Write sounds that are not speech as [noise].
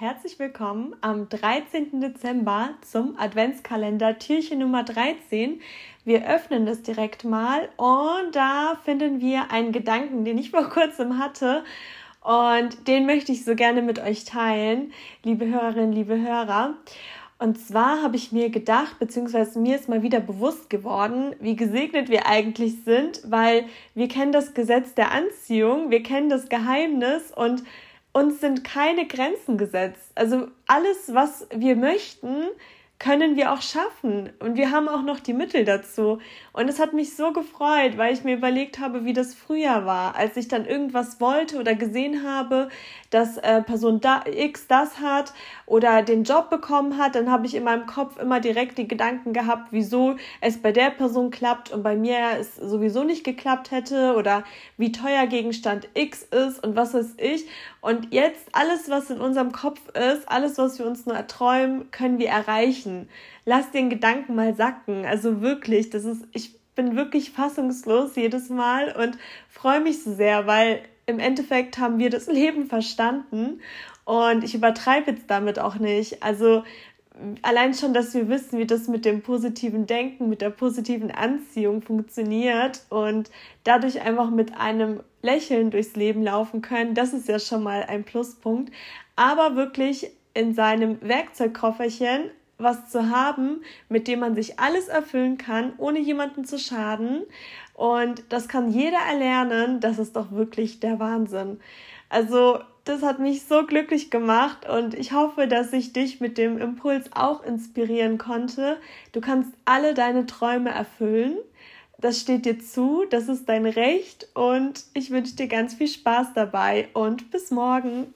herzlich willkommen am 13. Dezember zum Adventskalender Türchen Nummer 13. Wir öffnen das direkt mal und da finden wir einen Gedanken, den ich vor kurzem hatte und den möchte ich so gerne mit euch teilen, liebe Hörerinnen, liebe Hörer. Und zwar habe ich mir gedacht, beziehungsweise mir ist mal wieder bewusst geworden, wie gesegnet wir eigentlich sind, weil wir kennen das Gesetz der Anziehung, wir kennen das Geheimnis und uns sind keine Grenzen gesetzt. Also alles, was wir möchten, können wir auch schaffen. Und wir haben auch noch die Mittel dazu. Und es hat mich so gefreut, weil ich mir überlegt habe, wie das früher war, als ich dann irgendwas wollte oder gesehen habe, dass äh, Person da, X das hat oder den Job bekommen hat, dann habe ich in meinem Kopf immer direkt die Gedanken gehabt, wieso es bei der Person klappt und bei mir es sowieso nicht geklappt hätte oder wie teuer Gegenstand X ist und was weiß ich. Und jetzt alles, was in unserem Kopf ist, alles, was wir uns nur erträumen, können wir erreichen. Lass den Gedanken mal sacken. Also wirklich, das ist, ich bin wirklich fassungslos jedes Mal und freue mich so sehr, weil im Endeffekt haben wir das [laughs] Leben verstanden und ich übertreibe jetzt damit auch nicht. Also allein schon, dass wir wissen, wie das mit dem positiven Denken, mit der positiven Anziehung funktioniert und dadurch einfach mit einem Lächeln durchs Leben laufen können, das ist ja schon mal ein Pluspunkt. Aber wirklich in seinem Werkzeugkofferchen was zu haben, mit dem man sich alles erfüllen kann, ohne jemanden zu schaden. Und das kann jeder erlernen. Das ist doch wirklich der Wahnsinn. Also, das hat mich so glücklich gemacht und ich hoffe, dass ich dich mit dem Impuls auch inspirieren konnte. Du kannst alle deine Träume erfüllen. Das steht dir zu, das ist dein Recht und ich wünsche dir ganz viel Spaß dabei und bis morgen.